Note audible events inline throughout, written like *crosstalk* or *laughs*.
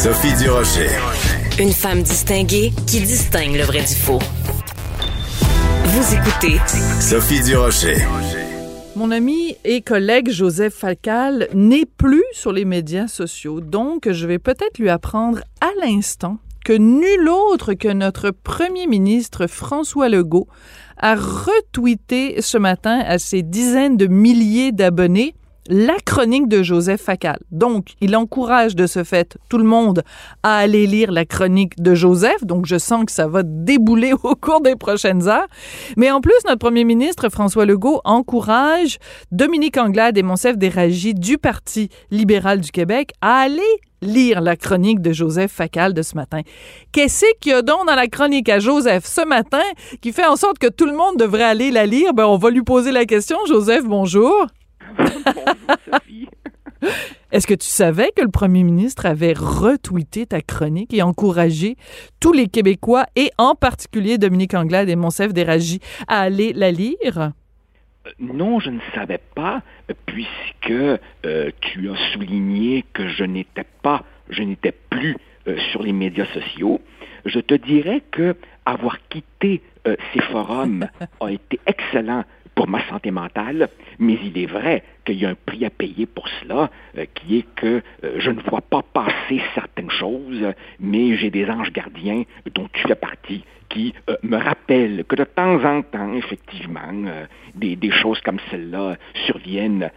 Sophie Durocher. Une femme distinguée qui distingue le vrai du faux. Vous écoutez Sophie Durocher. Mon ami et collègue Joseph Facal n'est plus sur les médias sociaux, donc je vais peut-être lui apprendre à l'instant que nul autre que notre premier ministre François Legault a retweeté ce matin à ses dizaines de milliers d'abonnés la chronique de Joseph Facal. Donc, il encourage de ce fait tout le monde à aller lire la chronique de Joseph. Donc, je sens que ça va débouler *laughs* au cours des prochaines heures. Mais en plus, notre premier ministre François Legault encourage Dominique Anglade et Monsef Déragi du Parti libéral du Québec à aller lire la chronique de Joseph Facal de ce matin. Qu'est-ce qu'il y a donc dans la chronique à Joseph ce matin qui fait en sorte que tout le monde devrait aller la lire? Ben, on va lui poser la question. Joseph, bonjour. *laughs* Est-ce que tu savais que le premier ministre avait retweeté ta chronique et encouragé tous les Québécois et en particulier Dominique Anglade et Monsef Déragi à aller la lire? Euh, non, je ne savais pas, puisque euh, tu as souligné que je n'étais pas, je n'étais plus euh, sur les médias sociaux. Je te dirais que avoir quitté ces forums *laughs* a été excellent pour ma santé mentale, mais il est vrai qu'il y a un prix à payer pour cela, euh, qui est que euh, je ne vois pas passer certaines choses, mais j'ai des anges gardiens dont tu fais partie qui euh, me rappellent que de temps en temps, effectivement, des, des, choses comme celle-là surviennent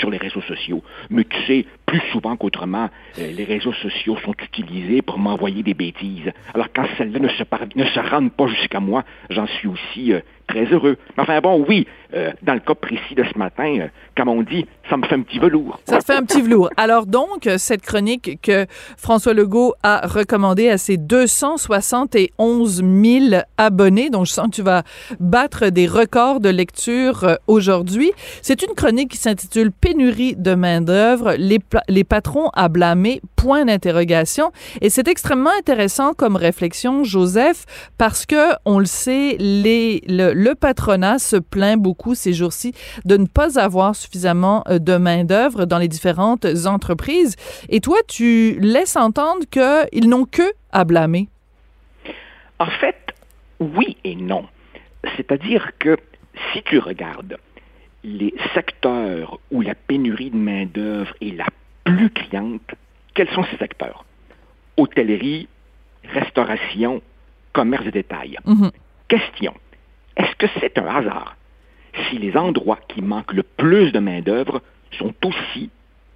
sur les réseaux sociaux. Mais tu sais, plus souvent qu'autrement, les réseaux sociaux sont utilisés pour m'envoyer des bêtises. Alors quand celle-là ne se, ne se rendent pas jusqu'à moi, j'en suis aussi très heureux. Enfin bon, oui, euh, dans le cas précis de ce matin, euh, comme on dit, ça me fait un petit velours. Ça te fait un petit velours. Alors donc, cette chronique que François Legault a recommandée à ses 271 000 abonnés, dont je sens que tu vas battre des records de lecture euh, aujourd'hui, c'est une chronique qui s'intitule Pénurie de main-d'œuvre, les, les patrons à blâmer, point d'interrogation. Et c'est extrêmement intéressant comme réflexion, Joseph, parce que, on le sait, le patronat se plaint beaucoup ces jours-ci de ne pas avoir suffisamment euh, de main-d'œuvre dans les différentes entreprises. Et toi, tu laisses entendre qu'ils n'ont que à blâmer. En fait, oui et non. C'est-à-dire que si tu regardes les secteurs où la pénurie de main-d'œuvre est la plus criante, quels sont ces secteurs? Hôtellerie, restauration, commerce de détail. Mm-hmm. Question. Est-ce que c'est un hasard si les endroits qui manquent le plus de main-d'œuvre sont aussi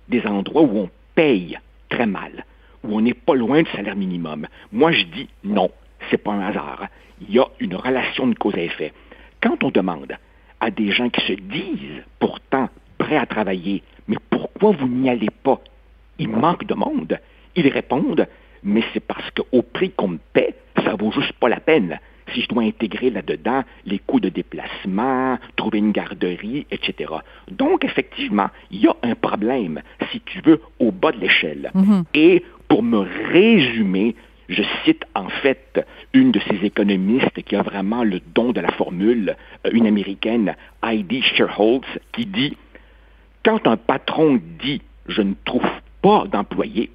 des endroits où on paye très mal, où on n'est pas loin du salaire minimum? Moi, je dis non, c'est pas un hasard. Il y a une relation de cause à effet. Quand on demande à des gens qui se disent pourtant prêts à travailler, mais pourquoi vous n'y allez pas? Il manque de monde. Ils répondent, mais c'est parce qu'au prix qu'on me paie, ça vaut juste pas la peine si je dois intégrer là-dedans les coûts de déplacement, trouver une garderie, etc. Donc, effectivement, il y a un problème, si tu veux, au bas de l'échelle. Mhm. Et pour me résumer, je cite en fait une de ces économistes qui a vraiment le don de la formule, euh, une américaine, Heidi Sherholtz, qui dit Quand un patron dit je ne trouve pas d'employés,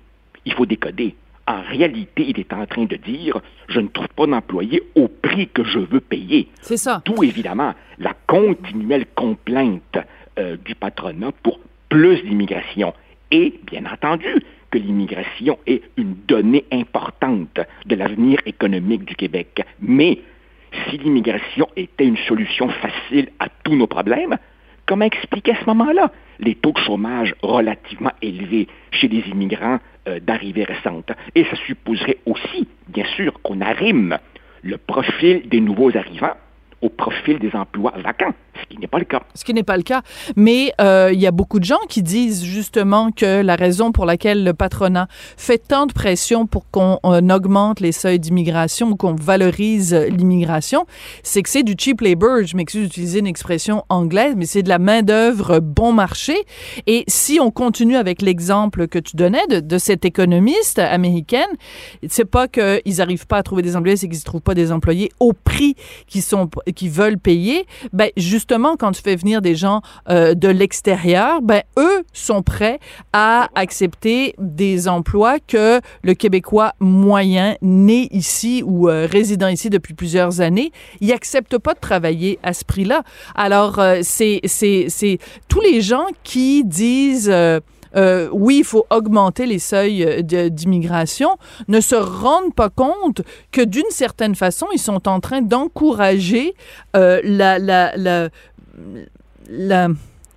il faut décoder en réalité, il est en train de dire je ne trouve pas d'employés au prix que je veux payer. C'est ça. D'où évidemment la continuelle complainte euh, du patronat pour plus d'immigration. Et bien entendu que l'immigration est une donnée importante de l'avenir économique du Québec. Mais si l'immigration était une solution facile à tous nos problèmes, comment expliquer à ce moment-là les taux de chômage relativement élevés chez les immigrants euh, d'arrivée récente? Et ça supposerait aussi, bien sûr, qu'on arrime le profil des nouveaux arrivants au profil des emplois vacants, ce qui n'est pas le cas. Ce qui n'est pas le cas. Mais euh, il y a beaucoup de gens qui disent justement que la raison pour laquelle le patronat fait tant de pression pour qu'on augmente les seuils d'immigration ou qu'on valorise l'immigration, c'est que c'est du cheap labor. Je m'excuse d'utiliser une expression anglaise, mais c'est de la main-d'œuvre bon marché. Et si on continue avec l'exemple que tu donnais de, de cette économiste américaine, c'est pas qu'ils n'arrivent pas à trouver des employés, c'est qu'ils ne trouvent pas des employés au prix qui sont qui veulent payer, ben justement justement, quand tu fais venir des gens euh, de l'extérieur, ben eux sont prêts à accepter des emplois que le Québécois moyen né ici ou euh, résident ici depuis plusieurs années, il accepte pas de travailler à ce prix-là. Alors euh, c'est tous les gens qui disent euh, oui, il faut augmenter les seuils euh, d'immigration, ne se rendent pas compte que d'une certaine façon, ils sont en train d'encourager euh, la, la, la,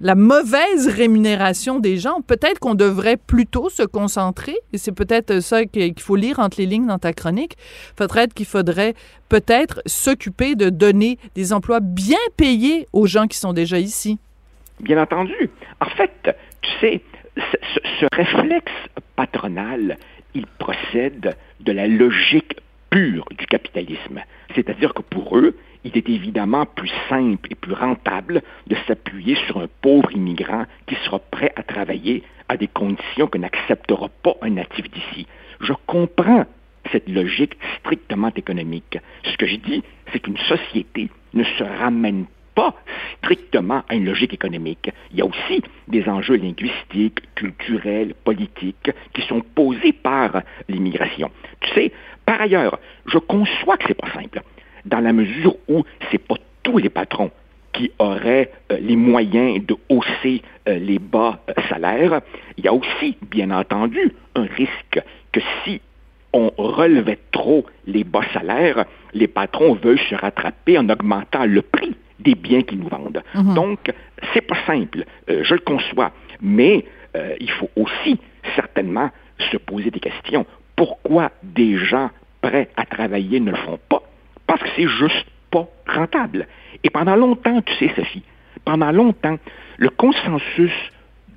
la, mauvaise rémunération des gens. Peut-être qu'on devrait plutôt se concentrer, et c'est peut-être ça qu'il faut lire entre les lignes dans ta chronique, peut-être qu'il faudrait peut-être s'occuper de donner des emplois bien payés aux gens qui sont déjà ici. Bien entendu. En fait, tu sais, ce, réflexe patronal, il procède de la logique pure du capitalisme. C'est-à-dire que pour eux, il est évidemment plus simple et plus rentable de s'appuyer sur un pauvre immigrant qui sera prêt à travailler à des conditions que n'acceptera pas un natif d'ici. Je comprends cette logique strictement économique. Ce que je dis, c'est qu'une société ne se ramène pas strictement à une logique économique. Il y a aussi des enjeux linguistiques, culturels, politiques qui sont posés par l'immigration. Tu sais, par ailleurs, je conçois que c'est pas simple, dans la mesure où c'est pas tous les patrons qui auraient euh, les moyens de hausser euh, les bas euh, salaires. Il y a aussi, bien entendu, un risque que si on relevait trop les bas salaires, les patrons veulent se rattraper en augmentant le prix des biens qu'ils nous vendent. Mhm. Donc, c'est pas simple, euh, je le conçois, mais euh, il faut aussi certainement se poser des questions. Pourquoi des gens prêts à travailler ne le font pas? Parce que c'est juste pas rentable. Et pendant longtemps, tu sais, Sophie, pendant longtemps, le consensus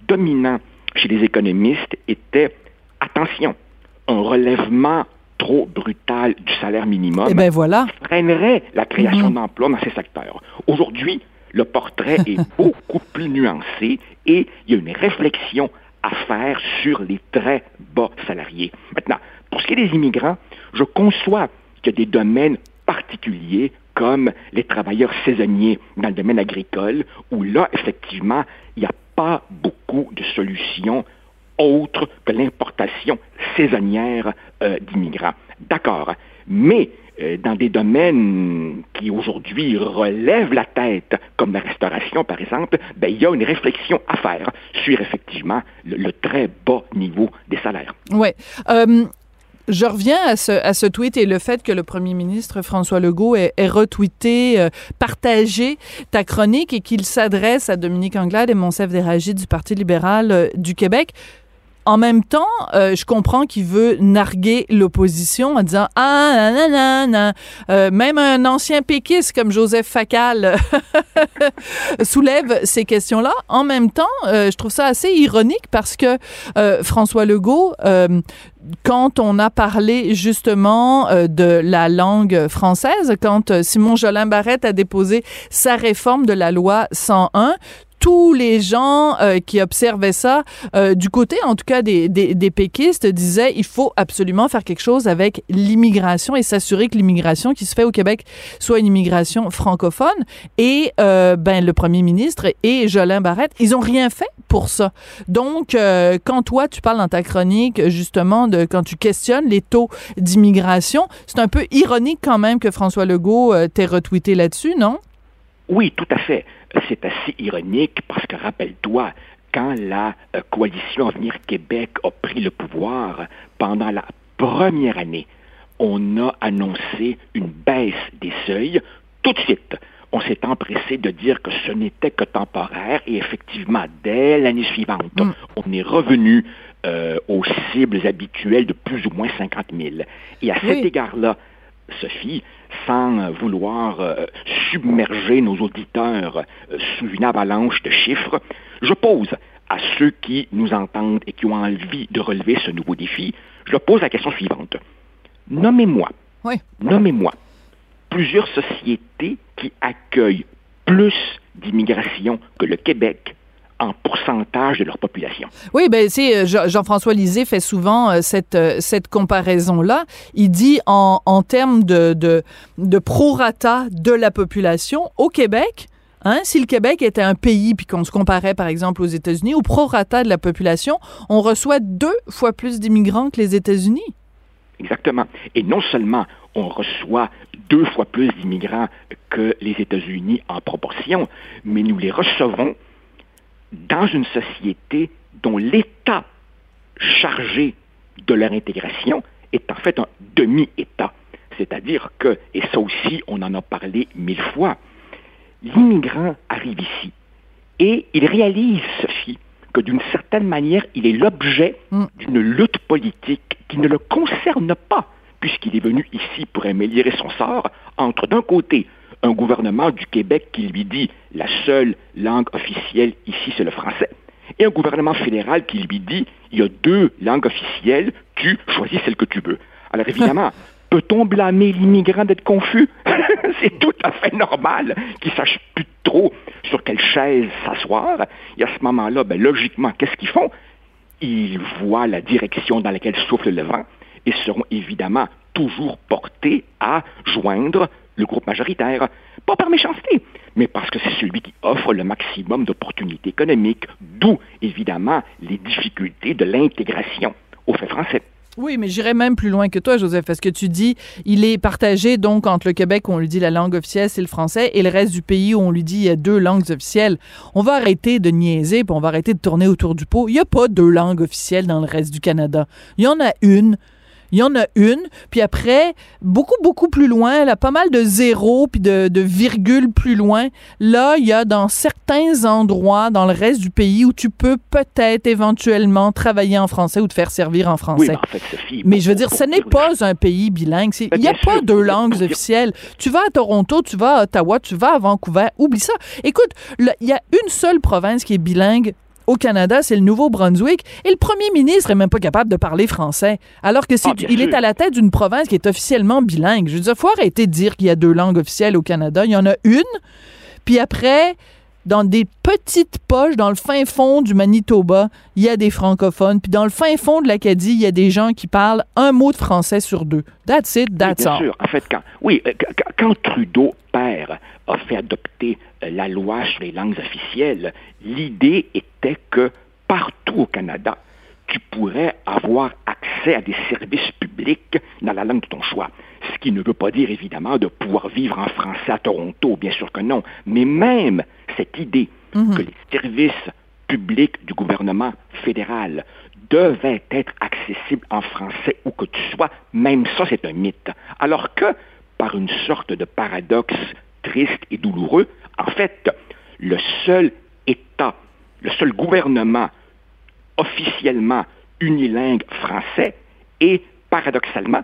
dominant chez les économistes était attention, un relèvement trop brutal du salaire minimum eh ben voilà. freinerait la création mhm. d'emplois dans ces secteurs. Aujourd'hui, le portrait est *laughs* beaucoup plus nuancé et il y a une réflexion à faire sur les très bas salariés. Maintenant, pour ce qui est des immigrants, je conçois qu'il y a des domaines particuliers comme les travailleurs saisonniers dans le domaine agricole, où là, effectivement, il n'y a pas beaucoup de solutions autre que l'importation saisonnière euh, d'immigrants. D'accord, mais euh, dans des domaines qui aujourd'hui relèvent la tête, comme la restauration par exemple, ben, il y a une réflexion à faire sur effectivement le, très bas niveau des salaires. Oui. Euh, je reviens à ce, tweet et le fait que le premier ministre François Legault ait, retweeté, partagé ta chronique et qu'il s'adresse à Dominique Anglade et Monsef Déragi du Parti libéral du Québec en même temps, euh, je comprends qu'il veut narguer l'opposition en disant ah nan, euh, même un ancien péquiste comme Joseph Facal *laughs* soulève ces questions-là. En même temps, euh, je trouve ça assez ironique parce que François Legault quand on a parlé justement de la langue française, quand Simon Jolin Barrette a déposé sa réforme de la loi 101, tous les gens euh, qui observaient ça, euh, du côté en tout cas des, des, péquistes, disaient il faut absolument faire quelque chose avec l'immigration et s'assurer que l'immigration qui se fait au Québec soit une immigration francophone. Et euh, ben le premier ministre et Jolin Barrette, ils ont rien fait pour ça. Donc, quand toi tu parles dans ta chronique justement de quand tu questionnes les taux d'immigration, c'est un peu ironique quand même que François Legault t'ait retweeté là-dessus, non? Oui, tout à fait c'est assez ironique parce que rappelle-toi, quand la euh, coalition Avenir Québec a pris le pouvoir pendant la première année, on a annoncé une baisse des seuils. Tout de suite, on s'est empressé de dire que ce n'était que temporaire et effectivement, dès l'année suivante, mm. on est revenu euh, aux cibles habituelles de plus ou moins 50 000. Et à cet égard-là, Sophie, sans vouloir euh, submerger nos auditeurs euh, sous une avalanche de chiffres, je pose à ceux qui nous entendent et qui ont envie de relever ce nouveau défi, je pose la question suivante. Nommez-moi, nommez-moi plusieurs sociétés qui accueillent plus d'immigration que le Québec en pourcentage de leur population. Oui, ben c'est euh, Jean-François Lisée fait souvent euh, cette euh, cette comparaison là. Il dit en, en termes de, de de prorata de la population au Québec, Hein? Si le Québec était un pays, puis qu'on se comparait par exemple aux États-Unis, au prorata de la population, on reçoit deux fois plus d'immigrants que les États-Unis. Exactement. Et non seulement on reçoit deux fois plus d'immigrants que les États-Unis en proportion, mais nous les recevons dans une société dont l'État chargé de leur intégration est en fait un demi-État. C'est-à-dire que, et ça aussi on en a parlé mille fois, l'immigrant arrive ici et il réalise, Sophie, que d'une certaine manière, il est l'objet mm. d'une lutte politique qui ne le concerne pas, puisqu'il est venu ici pour améliorer son sort, entre d'un côté un gouvernement du Québec qui lui dit la seule langue officielle ici c'est le français, et un gouvernement fédéral qui lui dit il y a deux langues officielles, tu choisis celle que tu veux. Alors évidemment, *laughs* peut-on blâmer l'immigrant d'être confus? *laughs* C'est tout à fait normal qu'il sache plus trop sur quelle chaise s'asseoir. Et à ce moment-là, ben, logiquement, qu'est-ce qu'ils font? Ils voient la direction dans laquelle souffle le vent et seront évidemment toujours portés à joindre le groupe majoritaire. Pas par méchanceté, mais parce que c'est celui qui offre le maximum d'opportunités économiques, d'où évidemment les difficultés de l'intégration au fait français. Oui, mais j'irais même plus loin que toi, Joseph, parce que tu dis, il est partagé donc entre le Québec où on lui dit la langue officielle, c'est le français, et le reste du pays où on lui dit il y a deux langues officielles. On va arrêter de niaiser, puis on va arrêter de tourner autour du pot. Il n'y a pas deux langues officielles dans le reste du Canada. Il y en a une, il y en a une, puis après, beaucoup, beaucoup plus loin, là, pas mal de zéros puis de, de virgules plus loin, là, il y a dans certains endroits dans le reste du pays où tu peux peut-être éventuellement travailler en français ou te faire servir en français. Oui, en fait, Sophie, mais je veux dire, ce n'est pas un pays bilingue. Il n'y a pas deux langues officielles. Tu vas à Toronto, tu vas à Ottawa, tu vas à Vancouver, oublie ça. Écoute, il y a une seule province qui est bilingue au Canada, c'est le Nouveau-Brunswick, et le premier ministre est même pas capable de parler français, alors que c'est, ah, il est à la tête d'une province qui est officiellement bilingue. Je veux dire, faut arrêter de dire qu'il y a deux langues officielles au Canada. Il y en a une, puis après, dans des petites poches, dans le fin fond du Manitoba, il y a des francophones. Puis dans le fin fond de l'Acadie, il y a des gens qui parlent un mot de français sur deux. That's it, that's oui, bien sûr. En fait, quand, oui, euh, quand Trudeau, père, a fait adopter euh, la loi sur les langues officielles, l'idée était que partout au Canada, tu pourrais avoir accès à des services publics dans la langue de ton choix. Ce qui ne veut pas dire évidemment de pouvoir vivre en français à Toronto, bien sûr que non, mais même cette idée mhm. que les services publics du gouvernement fédéral devaient être accessibles en français où que tu sois, même ça c'est un mythe. Alors que, par une sorte de paradoxe triste et douloureux, en fait, le seul État, le seul gouvernement officiellement unilingue français est paradoxalement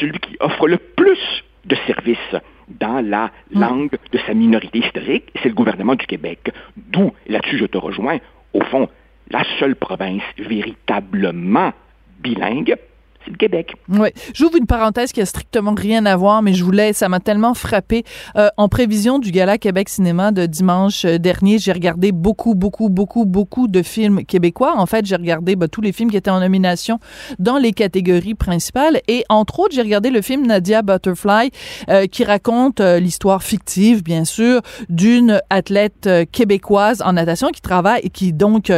celui qui offre le plus de services dans la langue de sa minorité historique, c'est le gouvernement du Québec. D'où, là-dessus je te rejoins, au fond, la seule province véritablement bilingue, Québec. Oui. J'ouvre une parenthèse qui a strictement rien à voir, mais je voulais, ça m'a tellement frappé. Euh, en prévision du Gala Québec Cinéma de dimanche euh, dernier, j'ai regardé beaucoup, beaucoup, beaucoup, beaucoup de films québécois. En fait, j'ai regardé bah, tous les films qui étaient en nomination dans les catégories principales. Et entre autres, j'ai regardé le film Nadia Butterfly, euh, qui raconte l'histoire fictive, bien sûr, d'une athlète québécoise en natation qui travaille et qui donc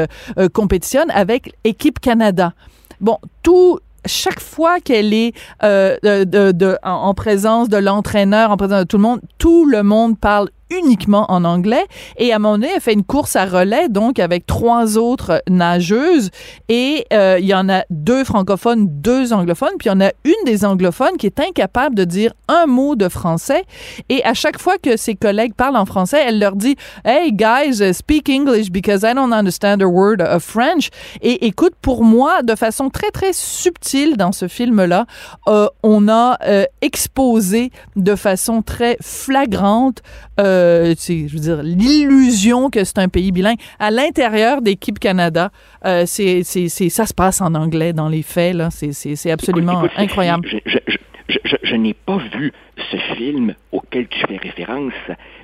compétitionne avec Équipe Canada. Bon, tout chaque fois qu'elle est euh, de, en, présence de l'entraîneur, en présence de tout le monde, tout le monde parle uniquement en anglais. Et à un moment donné, elle fait une course à relais, donc avec trois autres nageuses. Et euh, il y en a deux francophones, deux anglophones. Puis il y en a une des anglophones qui est incapable de dire un mot de français. Et à chaque fois que ses collègues parlent en français, elle leur dit Hey guys, speak English because I don't understand a word of French. Et écoute, pour moi, de façon très très subtile dans ce film-là, euh, on a euh, exposé de façon très flagrante euh, je veux dire, l'illusion que c'est un pays bilingue. À l'intérieur d'Équipe Canada, euh, c'est, ça se passe en anglais dans les faits. Là. C'est, c'est, absolument incroyable. Je, n'ai pas vu ce film auquel tu fais référence,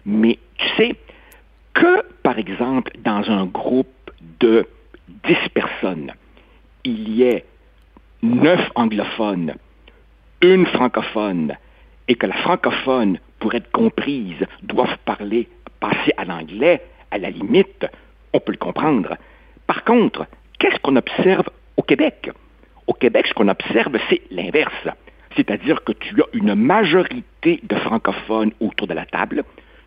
mais tu sais que, par exemple, dans un groupe de 10 personnes, il y ait 9 anglophones, une francophone, et que la francophone pour être comprises, doivent parler passer à l'anglais, à la limite, on peut le comprendre. Par contre, qu'est-ce qu'on observe au Québec? Au Québec, ce qu'on observe, c'est l'inverse. C'est-à-dire que tu as une majorité de francophones autour de la table,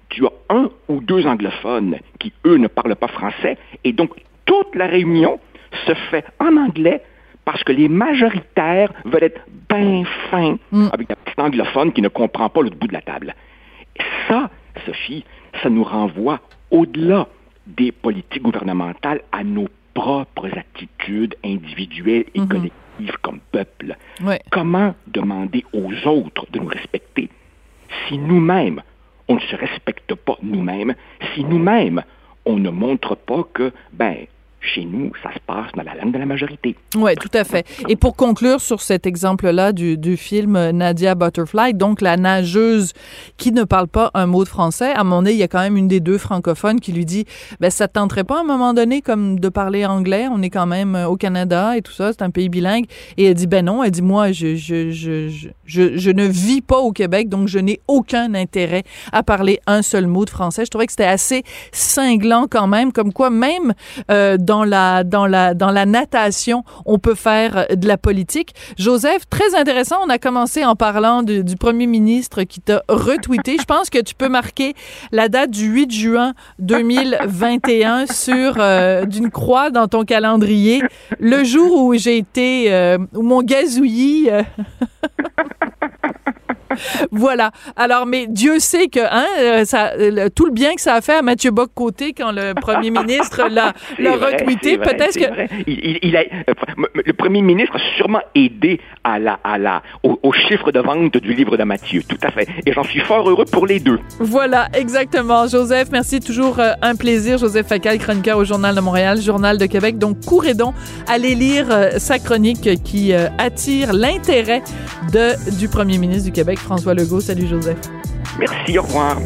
tu as un ou deux anglophones qui, eux, ne parlent pas français, et donc toute la réunion se fait en anglais parce que les majoritaires veulent être bien fins mm. avec un petit anglophone qui ne comprend pas l'autre bout de la table. Ça, Sophie, ça nous renvoie au-delà des politiques gouvernementales à nos propres attitudes individuelles et mm-hmm. collectives comme peuple. Comment demander aux autres de nous respecter si nous-mêmes, on ne se respecte pas nous-mêmes, si nous-mêmes, on ne montre pas que, ben, chez nous, ça se passe dans la langue de la majorité. Oui, tout à fait. Et pour conclure sur cet exemple-là du, du, film Nadia Butterfly, donc la nageuse qui ne parle pas un mot de français, à mon avis, il y a quand même une des deux francophones qui lui dit, ben ça tenterait pas à un moment donné comme de parler anglais, on est quand même au Canada et tout ça, c'est un pays bilingue. Et elle dit, ben non, elle dit, moi, je, je, je ne vis pas au Québec, donc je n'ai aucun intérêt à parler un seul mot de français. Je trouvais que c'était assez cinglant quand même, comme quoi même euh, dans la, dans la, dans la natation, on peut faire euh, de la politique. Joseph, très intéressant. On a commencé en parlant du premier ministre qui t'a retweeté. Je pense que tu peux marquer la date du 8 juin 2021 *laughs* sur euh, d'une croix dans ton calendrier. Le jour où j'ai été, euh, où mon gazouillis *laughs* *laughs* voilà. Alors, mais Dieu sait que hein, euh, ça, tout le bien que ça a fait à Mathieu Bock-Côté quand le premier ministre l'a *laughs* retweeté, peut-être que... Il, a, le premier ministre a sûrement aidé à la, à la, au, chiffre de vente du livre de Mathieu, tout à fait. Et j'en suis fort heureux pour les deux. Voilà, exactement. Joseph, merci, toujours euh, un plaisir. Joseph Facal, chroniqueur au Journal de Montréal, Journal de Québec. Donc, courez donc, allez lire euh, sa chronique qui attire l'intérêt du premier ministre du Québec, François Legault. Salut Joseph. Merci, au revoir.